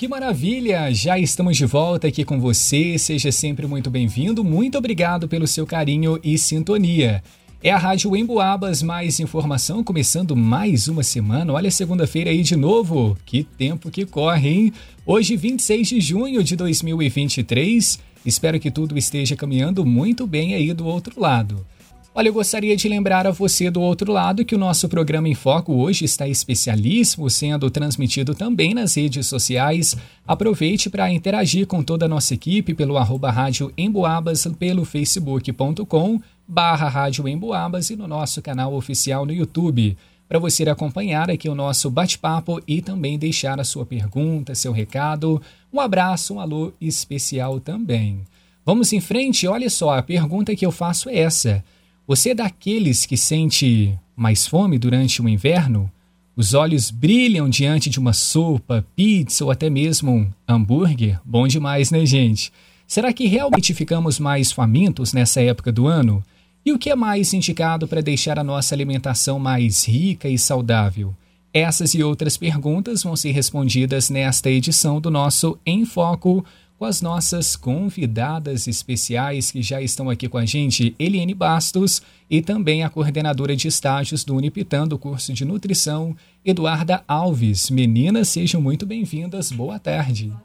que maravilha! Já estamos de volta aqui com você. Seja sempre muito bem-vindo. Muito obrigado pelo seu carinho e sintonia. É a Rádio Emboabas, mais informação, começando mais uma semana. Olha, segunda-feira aí de novo. Que tempo que corre, hein? Hoje, 26 de junho de 2023. Espero que tudo esteja caminhando muito bem aí do outro lado. Olha, eu gostaria de lembrar a você do outro lado que o nosso programa em Foco hoje está especialíssimo, sendo transmitido também nas redes sociais. Aproveite para interagir com toda a nossa equipe pelo arroba rádio Emboabas, pelo facebook.com barra rádio Emboabas e no nosso canal oficial no YouTube. Para você acompanhar aqui o nosso bate-papo e também deixar a sua pergunta, seu recado. Um abraço, um alô especial também. Vamos em frente? Olha só, a pergunta que eu faço é essa. Você é daqueles que sente mais fome durante o inverno? Os olhos brilham diante de uma sopa, pizza ou até mesmo um hambúrguer? Bom demais, né, gente? Será que realmente ficamos mais famintos nessa época do ano? E o que é mais indicado para deixar a nossa alimentação mais rica e saudável? Essas e outras perguntas vão ser respondidas nesta edição do nosso Em Foco com as nossas convidadas especiais que já estão aqui com a gente, Eliane Bastos e também a coordenadora de estágios do Unipitan do curso de nutrição, Eduarda Alves. Meninas, sejam muito bem-vindas. Boa tarde. Boa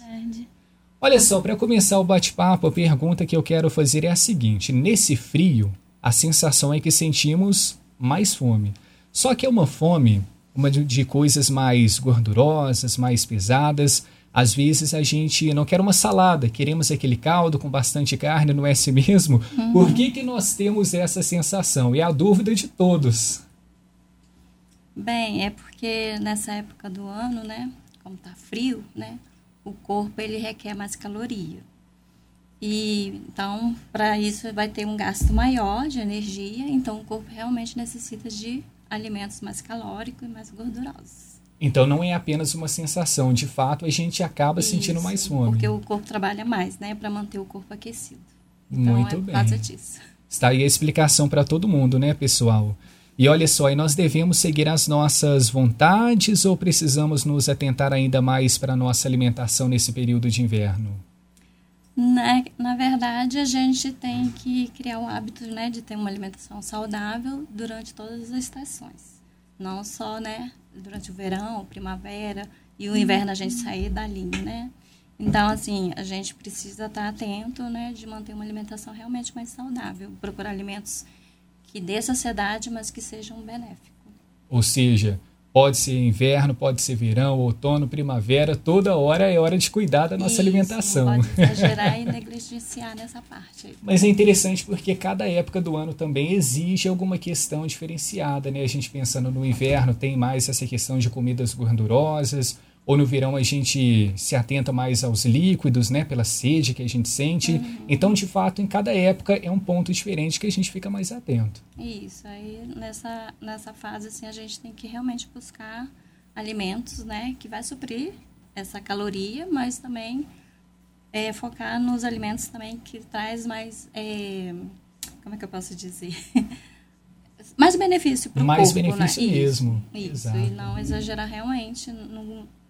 tarde. Olha só, para começar o bate-papo, a pergunta que eu quero fazer é a seguinte: nesse frio, a sensação é que sentimos mais fome. Só que é uma fome uma de coisas mais gordurosas, mais pesadas às vezes a gente não quer uma salada, queremos aquele caldo com bastante carne, não é assim mesmo? Uhum. Por que, que nós temos essa sensação? É a dúvida de todos. Bem, é porque nessa época do ano, né, como tá frio, né, o corpo ele requer mais caloria. E então, para isso vai ter um gasto maior de energia, então o corpo realmente necessita de alimentos mais calóricos e mais gordurosos. Então não é apenas uma sensação, de fato a gente acaba Isso, sentindo mais fome. Porque o corpo trabalha mais, né, para manter o corpo aquecido. Então, Muito é bem. Por disso. Está aí a explicação para todo mundo, né, pessoal? E olha só, e nós devemos seguir as nossas vontades ou precisamos nos atentar ainda mais para a nossa alimentação nesse período de inverno? Na, na verdade, a gente tem que criar o hábito né, de ter uma alimentação saudável durante todas as estações. Não só né, durante o verão, primavera e o inverno a gente sair da linha, né? Então, assim, a gente precisa estar atento, né, de manter uma alimentação realmente mais saudável, procurar alimentos que dê saciedade, mas que sejam benéficos. Ou seja, Pode ser inverno, pode ser verão, outono, primavera, toda hora é hora de cuidar da nossa Isso, alimentação. Não pode exagerar e negligenciar nessa parte. Mas é interessante porque cada época do ano também exige alguma questão diferenciada, né? A gente pensando no inverno tem mais essa questão de comidas gordurosas, ou no verão a gente se atenta mais aos líquidos, né, pela sede que a gente sente. Uhum. Então, de fato, em cada época é um ponto diferente que a gente fica mais atento. Isso, aí nessa, nessa fase assim a gente tem que realmente buscar alimentos, né, que vai suprir essa caloria, mas também é, focar nos alimentos também que traz mais, é, como é que eu posso dizer? mais benefício para o corpo. Mais benefício né? mesmo. Isso, isso e não exagerar realmente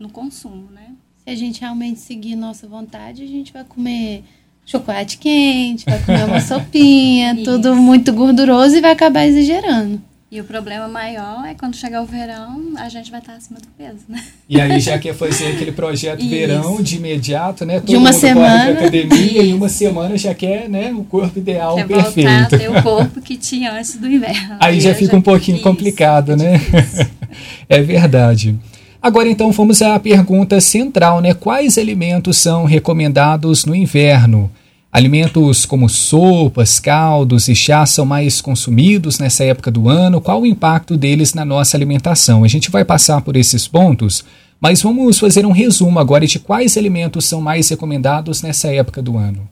no consumo, né? Se a gente realmente seguir nossa vontade, a gente vai comer chocolate quente, vai comer uma sopinha, tudo muito gorduroso e vai acabar exagerando. E o problema maior é quando chegar o verão, a gente vai estar acima do peso, né? E aí já quer fazer aquele projeto Isso. verão de imediato, né? Todo de uma semana. academia e uma semana já quer, né, o corpo ideal quer perfeito. Voltar a ter o corpo que tinha antes do inverno. Aí já fica já... um pouquinho Isso, complicado, né? é verdade. Agora então vamos à pergunta central, né? Quais alimentos são recomendados no inverno? Alimentos como sopas, caldos e chás são mais consumidos nessa época do ano. Qual o impacto deles na nossa alimentação? A gente vai passar por esses pontos, mas vamos fazer um resumo agora de quais alimentos são mais recomendados nessa época do ano.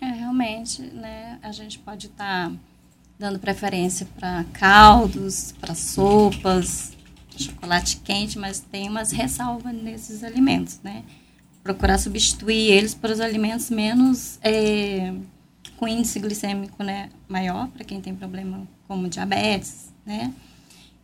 É, realmente, né, a gente pode estar tá dando preferência para caldos, para sopas, chocolate quente, mas tem umas ressalvas nesses alimentos, né? procurar substituir eles por os alimentos menos é, com índice glicêmico né, maior, para quem tem problema como diabetes, né?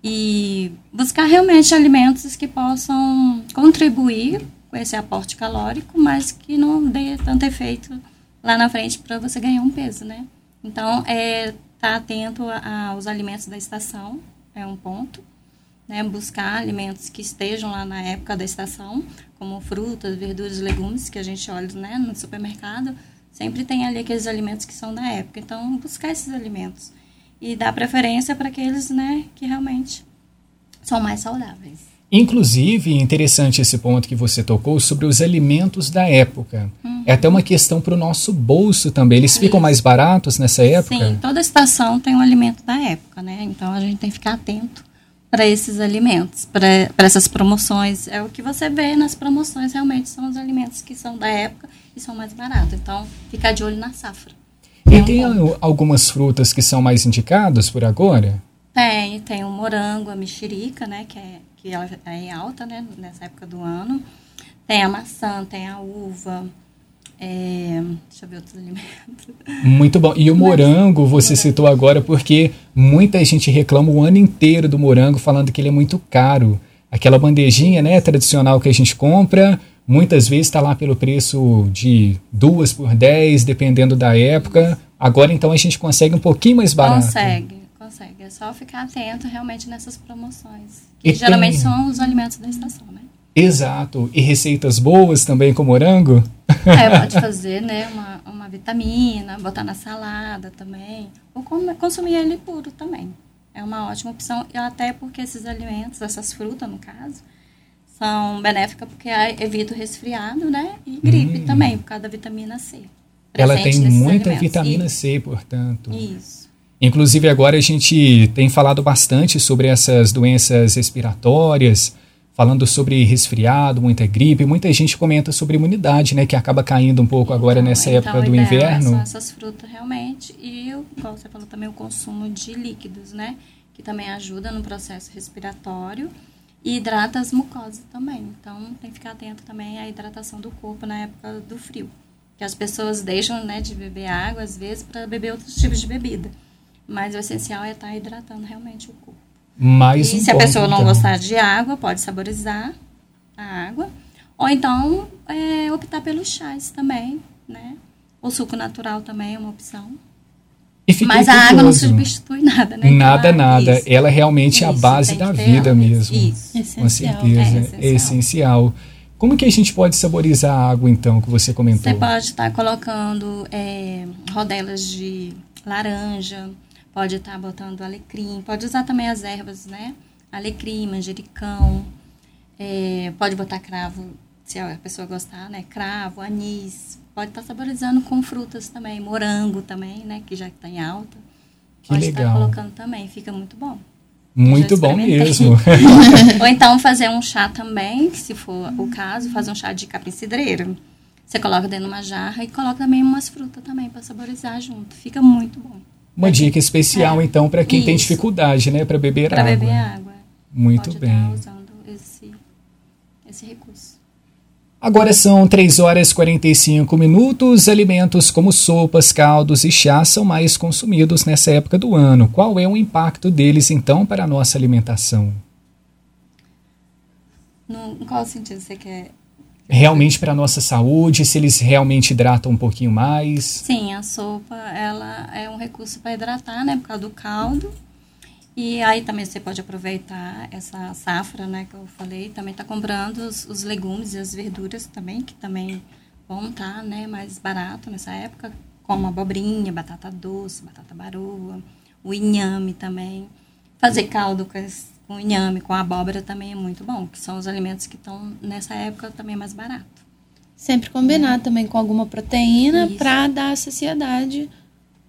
E buscar realmente alimentos que possam contribuir com esse aporte calórico, mas que não dê tanto efeito lá na frente para você ganhar um peso, né? Então, é estar tá atento aos alimentos da estação, é um ponto. Né, buscar alimentos que estejam lá na época da estação, como frutas, verduras, legumes, que a gente olha né, no supermercado, sempre tem ali aqueles alimentos que são da época. Então, buscar esses alimentos e dar preferência para aqueles né, que realmente são mais saudáveis. Inclusive, interessante esse ponto que você tocou sobre os alimentos da época. Uhum. É até uma questão para o nosso bolso também. Eles Isso. ficam mais baratos nessa época? Sim, toda estação tem um alimento da época, né? Então a gente tem que ficar atento para esses alimentos, para essas promoções. É o que você vê nas promoções, realmente são os alimentos que são da época e são mais baratos. Então, ficar de olho na safra. E é um tem ponto. algumas frutas que são mais indicadas por agora? Tem, tem o morango, a mexerica, né, que é que ela é em alta, né, nessa época do ano. Tem a maçã, tem a uva, é, deixa eu ver outros alimentos. Muito bom. E o morango, você morango. citou agora, porque muita gente reclama o ano inteiro do morango, falando que ele é muito caro. Aquela bandejinha né, tradicional que a gente compra, muitas vezes está lá pelo preço de duas por dez, dependendo da época. Agora, então, a gente consegue um pouquinho mais barato. Consegue consegue. É só ficar atento realmente nessas promoções. Que e geralmente tem... são os alimentos da estação, né? Exato. E receitas boas também com morango? É, pode fazer, né? Uma, uma vitamina, botar na salada também. Ou consumir ele puro também. É uma ótima opção. E até porque esses alimentos, essas frutas, no caso, são benéficas porque evita o resfriado, né? E gripe hum. também, por causa da vitamina C. Ela tem muita alimentos. vitamina C, portanto. Isso. Inclusive, agora a gente tem falado bastante sobre essas doenças respiratórias, falando sobre resfriado, muita gripe. Muita gente comenta sobre imunidade, né? Que acaba caindo um pouco agora então, nessa então, época do inverno. São essas frutas realmente. E, como você falou, também o consumo de líquidos, né? Que também ajuda no processo respiratório. E hidrata as mucosas também. Então, tem que ficar atento também à hidratação do corpo na época do frio. Que as pessoas deixam né, de beber água, às vezes, para beber outros tipos de bebida. Mas o essencial é estar tá hidratando realmente o corpo. Mais e um se a pessoa não então. gostar de água, pode saborizar a água. Ou então é, optar pelos chás também, né? O suco natural também é uma opção. Mas a água não substitui nada, né? Nada, então, nada. Isso. Ela realmente isso, é a base da vida mesmo. Isso. Com certeza. É essencial. é essencial. Como que a gente pode saborizar a água, então, que você comentou? Você pode estar colocando é, rodelas de laranja, Pode estar tá botando alecrim, pode usar também as ervas, né? Alecrim, manjericão, é, pode botar cravo, se a pessoa gostar, né? Cravo, anis, pode estar tá saborizando com frutas também, morango também, né? Que já está em alta. Que pode legal. estar colocando também, fica muito bom. Muito bom mesmo. Ou então fazer um chá também, se for o caso, fazer um chá de capim cidreiro. Você coloca dentro de uma jarra e coloca também umas frutas também para saborizar junto. Fica muito bom. Uma dica especial, é. então, para quem Isso. tem dificuldade, né, para beber pra água. Para beber água. Muito Pode bem. usando esse, esse recurso. Agora são 3 horas e 45 minutos. Alimentos como sopas, caldos e chás são mais consumidos nessa época do ano. Qual é o impacto deles, então, para a nossa alimentação? No, em qual sentido você quer realmente para nossa saúde, se eles realmente hidratam um pouquinho mais. Sim, a sopa ela é um recurso para hidratar, né, por causa do caldo. E aí também você pode aproveitar essa safra, né, que eu falei, também está comprando os, os, legumes e as verduras também, que também vão estar, tá, né, mais barato nessa época, como abobrinha, batata doce, batata baroa, o inhame também. Fazer caldo com as com inhame, com abóbora também é muito bom, que são os alimentos que estão nessa época também mais barato. Sempre combinar é. também com alguma proteína para dar saciedade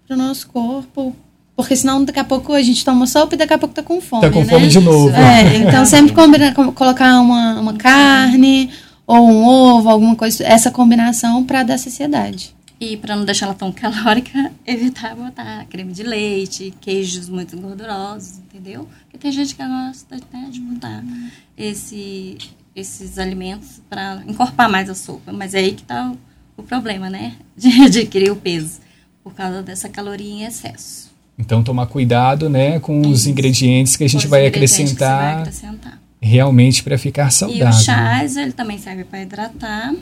para o nosso corpo. Porque senão daqui a pouco a gente toma sopa e daqui a pouco tá com fome. Tá com né? fome de novo. É, então sempre combinar, colocar uma, uma carne ou um ovo, alguma coisa, essa combinação para dar saciedade. E para não deixar ela tão calórica, evitar botar creme de leite, queijos muito gordurosos, entendeu? Porque tem gente que gosta né, de botar esse, esses alimentos para encorpar mais a sopa. Mas é aí que está o, o, problema, né? De adquirir o peso, por causa dessa caloria em excesso. Então, tomar cuidado né, com Isso. os ingredientes que a gente vai acrescentar, vai acrescentar, Realmente para ficar saudável. E o chás, ele também serve para hidratar,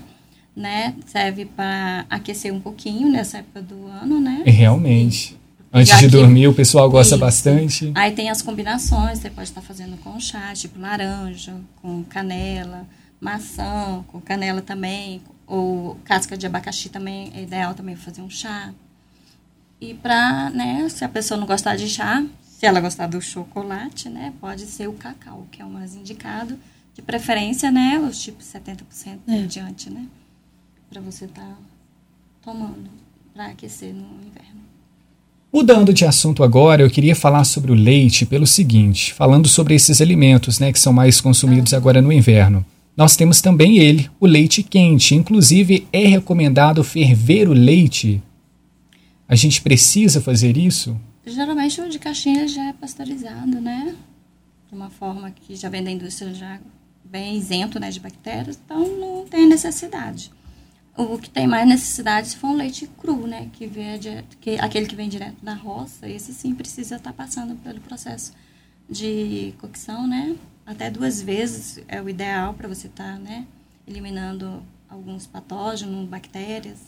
né? Serve para aquecer um pouquinho nessa época do ano, né? Realmente. Antes Já de dormir, o pessoal gosta isso. bastante. Aí tem as combinações, você pode estar fazendo com chá, tipo laranja, com canela, maçã, com canela também, ou casca de abacaxi também, é ideal também fazer um chá. E para, né, se a pessoa não gostar de chá, se ela gostar do chocolate, né, pode ser o cacau, que é o mais indicado. De preferência, né, os tipos 70% é. em diante, né? Para você estar tá tomando para aquecer no inverno. Mudando de assunto agora, eu queria falar sobre o leite pelo seguinte, falando sobre esses alimentos, né, que são mais consumidos agora no inverno. Nós temos também ele, o leite quente. Inclusive, é recomendado ferver o leite. A gente precisa fazer isso? Geralmente o de caixinha já é pasteurizado, né? De uma forma que já vem da indústria já bem isento né, de bactérias, então não tem necessidade. O que tem mais necessidade se for um leite cru, né? Que vem que, aquele que vem direto da roça, esse sim precisa estar tá passando pelo processo de cocção, né? Até duas vezes é o ideal para você estar, tá, né? Eliminando alguns patógenos, bactérias.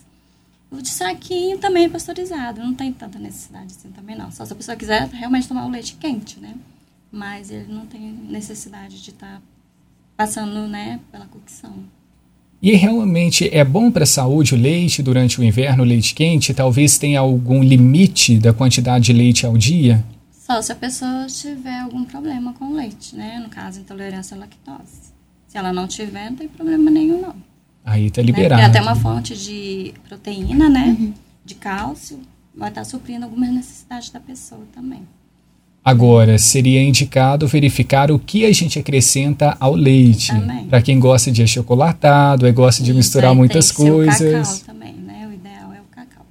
O de saquinho também é pasteurizado, não tem tanta necessidade assim também não. Só se a pessoa quiser realmente tomar o leite quente, né? Mas ele não tem necessidade de estar tá passando, né, pela cocção. E realmente é bom para a saúde o leite durante o inverno, o leite quente? Talvez tenha algum limite da quantidade de leite ao dia? Só se a pessoa tiver algum problema com o leite, né? No caso, intolerância à lactose. Se ela não tiver, não tem problema nenhum, não. Aí tá liberado. Né? Até uma fonte de proteína, né? Uhum. De cálcio, vai estar tá suprindo algumas necessidades da pessoa também. Agora, seria indicado verificar o que a gente acrescenta ao leite. Para quem gosta de achocolatado, gosta de Isso, misturar muitas coisas. O cacau também, né? O ideal é o cacau.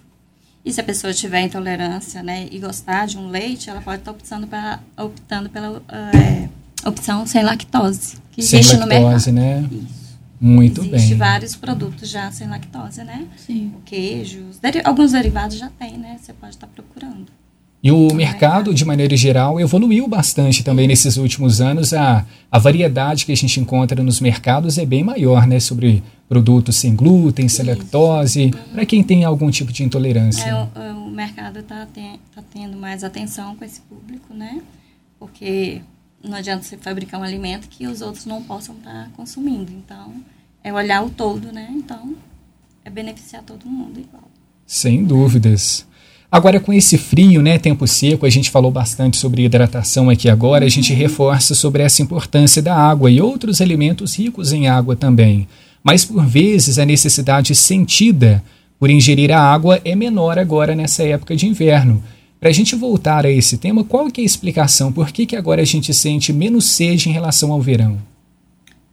E se a pessoa tiver intolerância, né, e gostar de um leite, ela pode estar optando, pra, optando pela é, opção sem lactose. Que sem existe lactose, no mercado. né? Isso. Muito Existe bem. vários produtos já sem lactose, né? Sim. Queijos, alguns derivados já tem, né? Você pode estar procurando. E o mercado, de maneira geral, evoluiu bastante também nesses últimos anos. A, a variedade que a gente encontra nos mercados é bem maior, né? Sobre produtos sem glúten, sem lactose, para quem tem algum tipo de intolerância. É, o, o mercado está tá tendo mais atenção com esse público, né? Porque não adianta você fabricar um alimento que os outros não possam estar tá consumindo. Então, é olhar o todo, né? Então, é beneficiar todo mundo igual. Sem dúvidas. Agora, com esse frio, né, tempo seco, a gente falou bastante sobre hidratação aqui agora, a gente uhum. reforça sobre essa importância da água e outros alimentos ricos em água também. Mas, por vezes, a necessidade sentida por ingerir a água é menor agora nessa época de inverno. Para a gente voltar a esse tema, qual que é a explicação? Por que, que agora a gente sente menos sede em relação ao verão?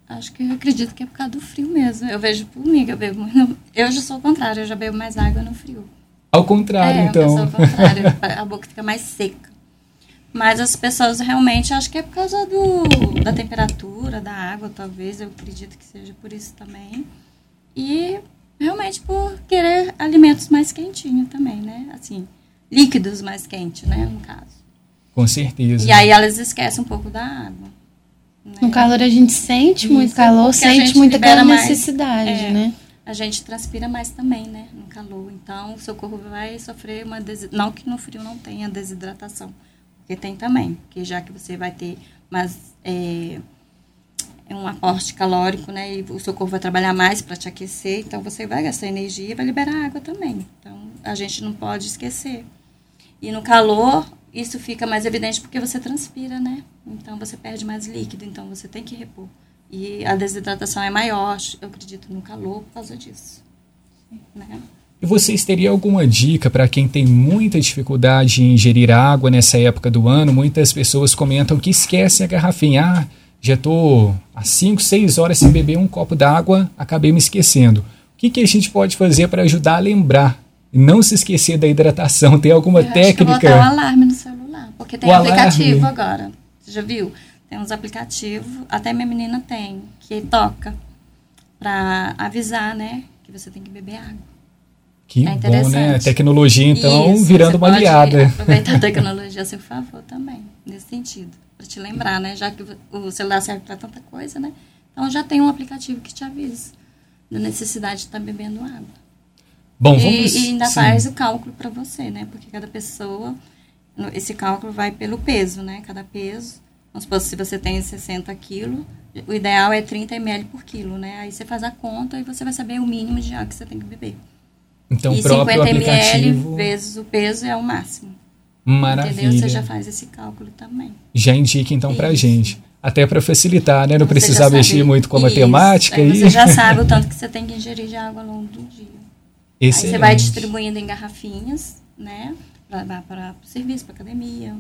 Acho que eu acredito que é por causa do frio mesmo. Eu vejo por mim que eu bebo muito. Eu já sou o contrário, eu já bebo mais água no frio. Ao contrário, é, então. Ao contrário, a boca fica mais seca. Mas as pessoas realmente, acho que é por causa do, da temperatura, da água, talvez. Eu acredito que seja por isso também. E realmente por querer alimentos mais quentinhos também, né? Assim, líquidos mais quentes, né, no caso. Com certeza. E aí elas esquecem um pouco da água. Né? No calor a gente sente Isso, muito calor, sente muita aquela necessidade, mais, é, né? A gente transpira mais também, né, no calor. Então, o seu corpo vai sofrer uma des... não que no frio não tenha desidratação, porque tem também, porque já que você vai ter mais é, um aporte calórico, né, e o seu corpo vai trabalhar mais para te aquecer, então você vai gastar energia e vai liberar água também. Então, a gente não pode esquecer. E no calor, isso fica mais evidente porque você transpira, né? Então você perde mais líquido, então você tem que repor. E a desidratação é maior, eu acredito, no calor por causa disso. Né? E vocês teriam alguma dica para quem tem muita dificuldade em ingerir água nessa época do ano? Muitas pessoas comentam que esquecem a garrafinha. Ah, já estou há 5, 6 horas sem beber um copo d'água, acabei me esquecendo. O que, que a gente pode fazer para ajudar a lembrar não se esquecer da hidratação. Tem alguma eu técnica? Acho que eu vou botar um alarme no celular, porque tem o aplicativo alarme. agora. Você já viu? Tem uns aplicativos, até minha menina tem, que toca para avisar, né, que você tem que beber água. Que É bom, né? A interessante. tecnologia, então, Isso, virando uma aliada. Aproveitar a tecnologia a seu favor também, nesse sentido. Para te lembrar, né? Já que o celular serve para tanta coisa, né? Então já tem um aplicativo que te avisa da necessidade de estar bebendo água. Bom, E, vamos... e ainda sim. faz o cálculo para você, né? Porque cada pessoa, esse cálculo vai pelo peso, né? Cada peso. Vamos supor, se você tem 60 quilos, o ideal é 30 ml por quilo, né? Aí você faz a conta e você vai saber o mínimo de água que você tem que beber. Então, e próprio 50 ml aplicativo... vezes o peso é o máximo. Maravilha. Entendeu? Você já faz esse cálculo também. já indica então pra Isso. gente. Até para facilitar, né? Não Você precisar mexer muito com a Isso. matemática. Aí e- você já sabe o tanto que você tem que ingerir de água ao longo do dia. Aí Excelente. você vai distribuindo em garrafinhas, né? Para para o serviço, para academia.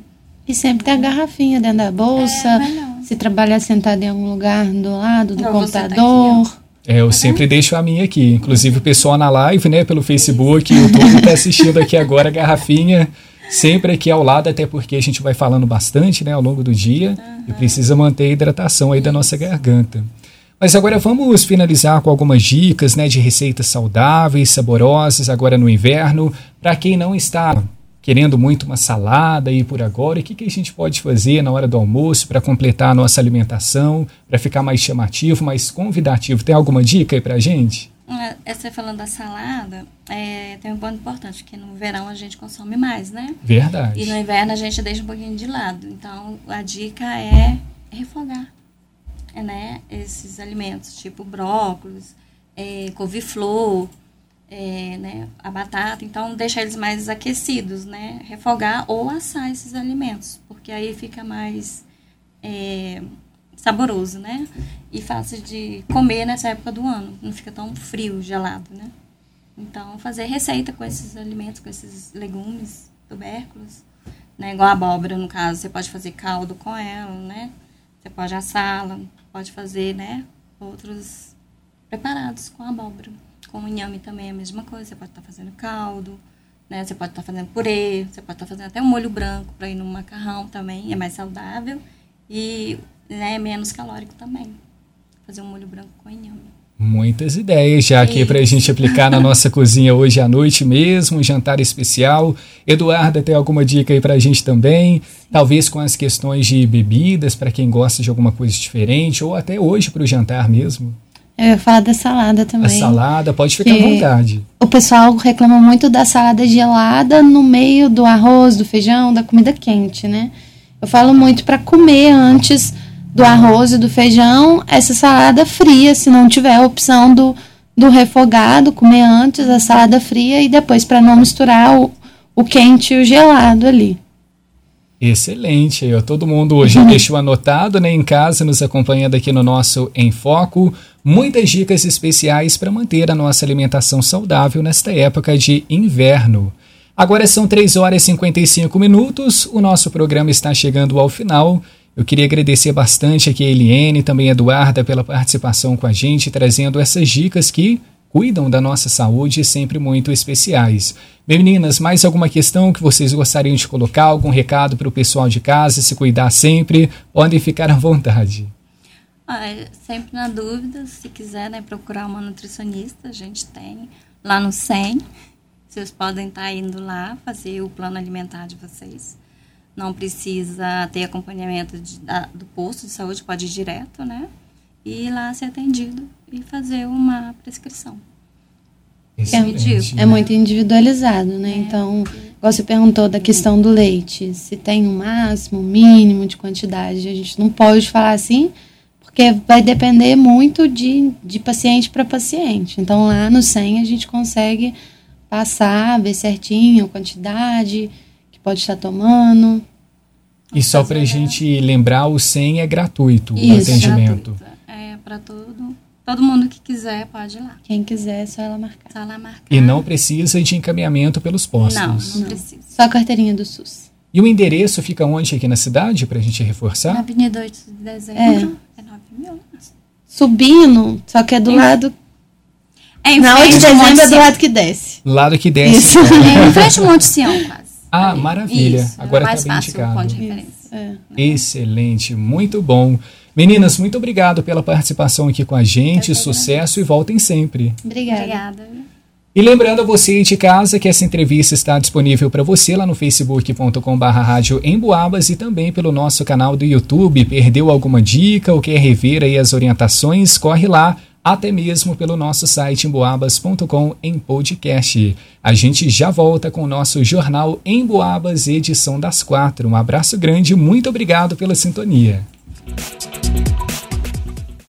E sempre tem a garrafinha dentro da bolsa. É, se trabalhar sentado em algum lugar do lado do você tá computador. É, eu sempre deixo a minha aqui. Inclusive o pessoal na live, né, pelo Facebook, YouTube, tá assistindo aqui agora a garrafinha. Sempre aqui ao lado, até porque a gente vai falando bastante, né, ao longo do dia. E precisa manter a hidratação aí da nossa garganta. Mas agora vamos finalizar com algumas dicas, né, de receitas saudáveis, saborosas, agora no inverno. Para quem não está querendo muito uma salada aí por agora, o que, que a gente pode fazer na hora do almoço para completar a nossa alimentação, para ficar mais chamativo, mais convidativo? Tem alguma dica aí pra gente? Ah, Você falando da salada, é, tem um ponto importante, que no verão a gente consome mais, né? Verdade. E no inverno a gente deixa um pouquinho de lado. Então, a dica é refogar né, esses alimentos, tipo brócolis, é, couve-flor, é, né, a batata. Então, deixar eles mais aquecidos, né? Refogar ou assar esses alimentos, porque aí fica mais é, saboroso, né? E fácil de comer nessa época do ano. Não fica tão frio, gelado, né? Então, fazer receita com esses alimentos, com esses legumes, tubérculos, né? Igual a abóbora, no caso, você pode fazer caldo com ela, né? Você pode assá-la, pode fazer, né? Outros preparados com abóbora. Com o inhame também é a mesma coisa, você pode estar fazendo caldo, né? Você pode estar fazendo purê, você pode estar fazendo até um molho branco para ir no macarrão também, é mais saudável e né, é menos calórico também. Fazer um molho branco com inhame. Muitas ideias já aqui para a gente aplicar na nossa cozinha hoje à noite mesmo, um jantar especial. Eduarda, tem alguma dica aí para a gente também? Talvez com as questões de bebidas, para quem gosta de alguma coisa diferente, ou até hoje para o jantar mesmo. Eu ia falar da salada também. A salada, pode ficar à vontade. O pessoal reclama muito da salada gelada no meio do arroz, do feijão, da comida quente, né? Eu falo muito para comer antes do arroz e do feijão essa salada fria, se não tiver a opção do, do refogado, comer antes a salada fria e depois para não misturar o, o quente e o gelado ali. Excelente. ó. Todo mundo hoje deixou anotado, né, em casa, nos acompanhando aqui no nosso Em Foco. Muitas dicas especiais para manter a nossa alimentação saudável nesta época de inverno. Agora são 3 horas e 55 minutos, o nosso programa está chegando ao final. Eu queria agradecer bastante aqui a Eliane e também a Eduarda pela participação com a gente, trazendo essas dicas que cuidam da nossa saúde sempre muito especiais. Meninas, mais alguma questão que vocês gostariam de colocar? Algum recado para o pessoal de casa se cuidar sempre? Podem ficar à vontade. Ah, sempre na dúvida, se quiser né, procurar uma nutricionista, a gente tem lá no SEM. Vocês podem estar indo lá fazer o plano alimentar de vocês. Não precisa ter acompanhamento de- da- do posto de saúde, pode ir direto, né? E ir lá ser atendido e fazer uma prescrição. Excelente. É muito individualizado, né? Então, igual você perguntou da questão do leite, se tem um máximo, um mínimo de quantidade, a gente não pode falar assim, porque vai depender muito de, de paciente para paciente. Então, lá no 100 a gente consegue passar, ver certinho a quantidade que pode estar tomando. E só para a gente lembrar, o 100 é gratuito, o Isso, atendimento. gratuito. É para todo, todo mundo que quiser pode ir lá. Quem quiser, é só ela marcar. Só lá marcar. E não precisa de encaminhamento pelos postos. Não, não Não. precisa. Só a carteirinha do SUS. E o endereço fica onde aqui na cidade, para a gente Na reforçar? Avenida 8 de dezembro, é, 9 mil. Subindo, só que é do Em- lado. É em Na 8 de dezembro Monte é do lado que desce. Lado que desce. Isso. É em frente ao Monte Sião, quase. Ah, Ali. maravilha. Isso, Agora é tá mais bem fácil indicado. ponto de referência. É. Excelente, muito bom. Meninas, muito obrigado pela participação aqui com a gente. Sucesso e voltem sempre. Obrigada. Obrigada. E lembrando a você de casa que essa entrevista está disponível para você lá no facebook.com.br rádio Emboabas e também pelo nosso canal do YouTube. Perdeu alguma dica ou quer rever aí as orientações? Corre lá, até mesmo pelo nosso site emboabas.com em podcast. A gente já volta com o nosso jornal Emboabas, edição das quatro. Um abraço grande, muito obrigado pela sintonia. Thank you.